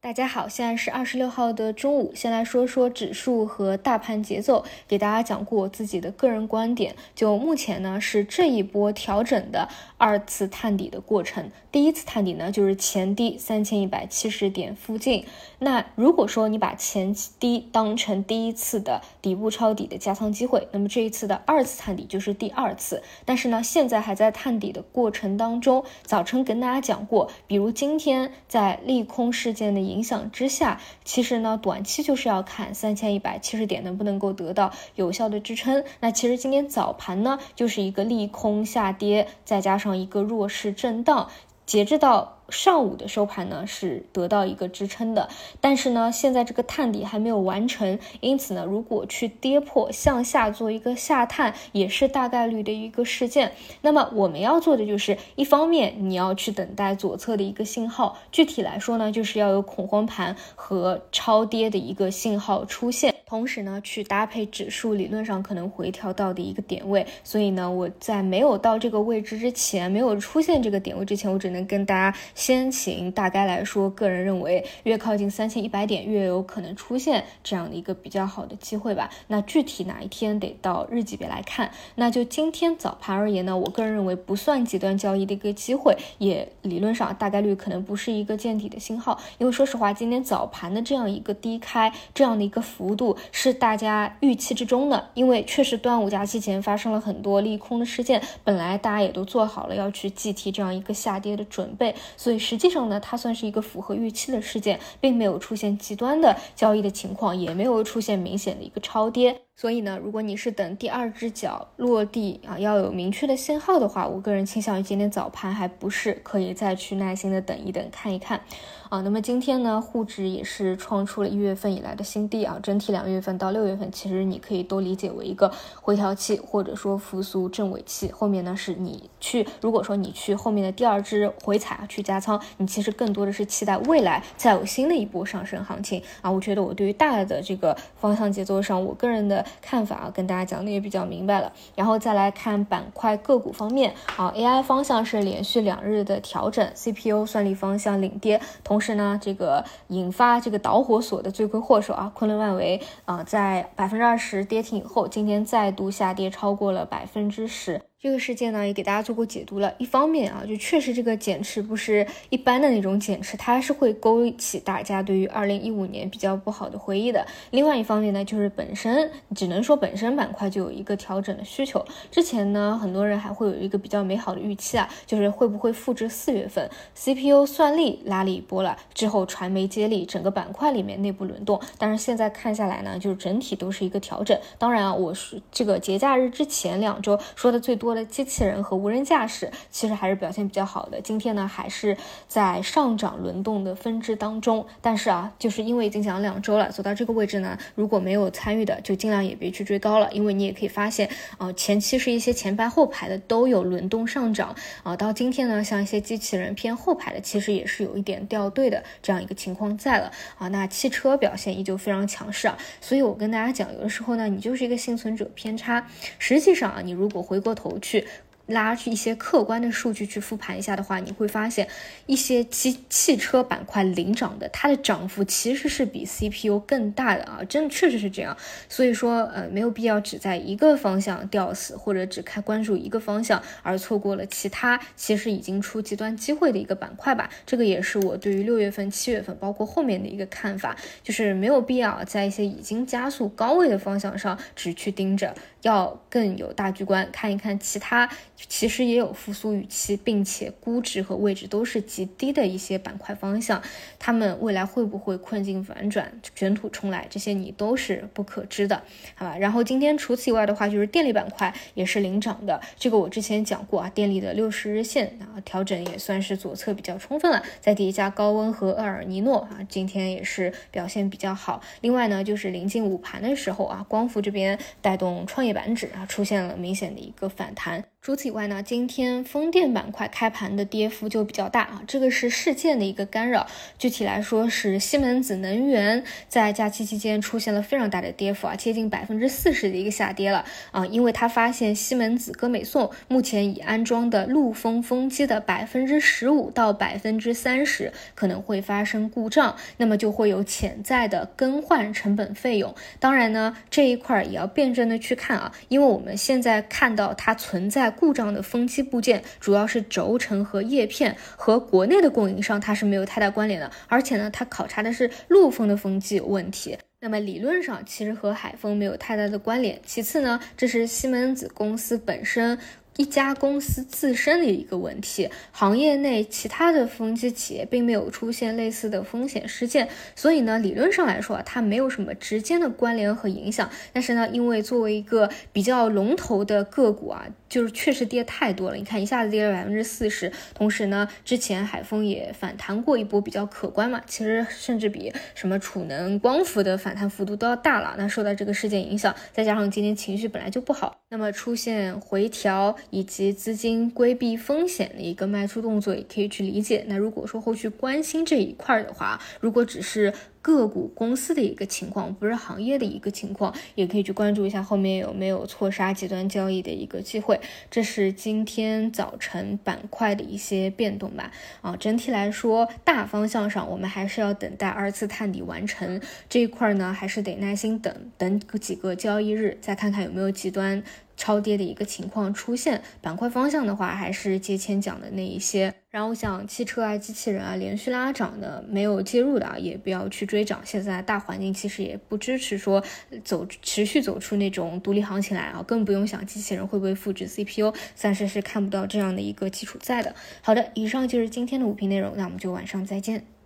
大家好，现在是二十六号的中午。先来说说指数和大盘节奏，给大家讲过我自己的个人观点。就目前呢，是这一波调整的二次探底的过程。第一次探底呢，就是前低三千一百七十点附近。那如果说你把前低当成第一次的底部抄底的加仓机会，那么这一次的二次探底就是第二次。但是呢，现在还在探底的过程当中。早晨跟大家讲过，比如今天在利空事件的。影响之下，其实呢，短期就是要看三千一百七十点能不能够得到有效的支撑。那其实今天早盘呢，就是一个利空下跌，再加上一个弱势震荡，截至到。上午的收盘呢是得到一个支撑的，但是呢现在这个探底还没有完成，因此呢如果去跌破向下做一个下探，也是大概率的一个事件。那么我们要做的就是，一方面你要去等待左侧的一个信号，具体来说呢就是要有恐慌盘和超跌的一个信号出现，同时呢去搭配指数理论上可能回调到的一个点位。所以呢我在没有到这个位置之前，没有出现这个点位之前，我只能跟大家。先行大概来说，个人认为越靠近三千一百点，越有可能出现这样的一个比较好的机会吧。那具体哪一天得到日级别来看。那就今天早盘而言呢，我个人认为不算极端交易的一个机会，也理论上大概率可能不是一个见底的信号。因为说实话，今天早盘的这样一个低开，这样的一个幅度是大家预期之中的。因为确实端午假期前发生了很多利空的事件，本来大家也都做好了要去计提这样一个下跌的准备。所以实际上呢，它算是一个符合预期的事件，并没有出现极端的交易的情况，也没有出现明显的一个超跌。所以呢，如果你是等第二只脚落地啊，要有明确的信号的话，我个人倾向于今天早盘还不是可以再去耐心的等一等，看一看啊。那么今天呢，沪指也是创出了一月份以来的新低啊。整体两月份到六月份，其实你可以都理解为一个回调期，或者说复苏正尾期。后面呢，是你去，如果说你去后面的第二只回踩啊，去加仓，你其实更多的是期待未来再有新的一波上升行情啊。我觉得我对于大的这个方向节奏上，我个人的。看法啊，跟大家讲的也比较明白了。然后再来看板块个股方面啊，AI 方向是连续两日的调整，CPU 算力方向领跌。同时呢，这个引发这个导火索的罪魁祸首啊，昆仑万维啊，在百分之二十跌停以后，今天再度下跌超过了百分之十。这个事件呢，也给大家做过解读了。一方面啊，就确实这个减持不是一般的那种减持，它是会勾起大家对于二零一五年比较不好的回忆的。另外一方面呢，就是本身只能说本身板块就有一个调整的需求。之前呢，很多人还会有一个比较美好的预期啊，就是会不会复制四月份 CPU 算力拉了一波了之后，传媒接力，整个板块里面内部轮动。但是现在看下来呢，就是整体都是一个调整。当然啊，我是这个节假日之前两周说的最多。多的机器人和无人驾驶其实还是表现比较好的。今天呢，还是在上涨轮动的分支当中。但是啊，就是因为已经讲两周了，走到这个位置呢，如果没有参与的，就尽量也别去追高了。因为你也可以发现，啊，前期是一些前排后排的都有轮动上涨啊。到今天呢，像一些机器人偏后排的，其实也是有一点掉队的这样一个情况在了啊。那汽车表现依旧非常强势啊。所以我跟大家讲，有的时候呢，你就是一个幸存者偏差。实际上啊，你如果回过头。去。拉去一些客观的数据去复盘一下的话，你会发现一些汽汽车板块领涨的，它的涨幅其实是比 CPU 更大的啊，真的确实是这样。所以说，呃，没有必要只在一个方向吊死，或者只看关注一个方向而错过了其他其实已经出极端机会的一个板块吧。这个也是我对于六月份、七月份，包括后面的一个看法，就是没有必要在一些已经加速高位的方向上只去盯着，要更有大局观，看一看其他。其实也有复苏预期，并且估值和位置都是极低的一些板块方向，他们未来会不会困境反转、卷土重来，这些你都是不可知的，好吧？然后今天除此以外的话，就是电力板块也是领涨的，这个我之前讲过啊，电力的六十日线啊调整也算是左侧比较充分了，再叠加高温和厄尔尼诺啊，今天也是表现比较好。另外呢，就是临近午盘的时候啊，光伏这边带动创业板指啊出现了明显的一个反弹。除此以外呢，今天风电板块开盘的跌幅就比较大啊，这个是事件的一个干扰。具体来说是西门子能源在假期期间出现了非常大的跌幅啊，接近百分之四十的一个下跌了啊，因为他发现西门子歌美颂目前已安装的陆风风机的百分之十五到百分之三十可能会发生故障，那么就会有潜在的更换成本费用。当然呢，这一块也要辩证的去看啊，因为我们现在看到它存在。故障这样的风机部件主要是轴承和叶片，和国内的供应商它是没有太大关联的。而且呢，它考察的是陆风的风机有问题，那么理论上其实和海风没有太大的关联。其次呢，这是西门子公司本身。一家公司自身的一个问题，行业内其他的风机企业并没有出现类似的风险事件，所以呢，理论上来说啊，它没有什么直接的关联和影响。但是呢，因为作为一个比较龙头的个股啊，就是确实跌太多了。你看一下子跌了百分之四十，同时呢，之前海风也反弹过一波，比较可观嘛。其实甚至比什么储能、光伏的反弹幅度都要大了。那受到这个事件影响，再加上今天情绪本来就不好，那么出现回调。以及资金规避风险的一个卖出动作，也可以去理解。那如果说后续关心这一块的话，如果只是个股公司的一个情况，不是行业的一个情况，也可以去关注一下后面有没有错杀极端交易的一个机会。这是今天早晨板块的一些变动吧。啊，整体来说，大方向上我们还是要等待二次探底完成这一块呢，还是得耐心等等几个交易日，再看看有没有极端。超跌的一个情况出现，板块方向的话还是节前讲的那一些。然后像汽车啊、机器人啊连续拉涨的，没有介入的啊，也不要去追涨。现在大环境其实也不支持说走持续走出那种独立行情来啊，更不用想机器人会不会复制 CPU，暂时是看不到这样的一个基础在的。好的，以上就是今天的五评内容，那我们就晚上再见。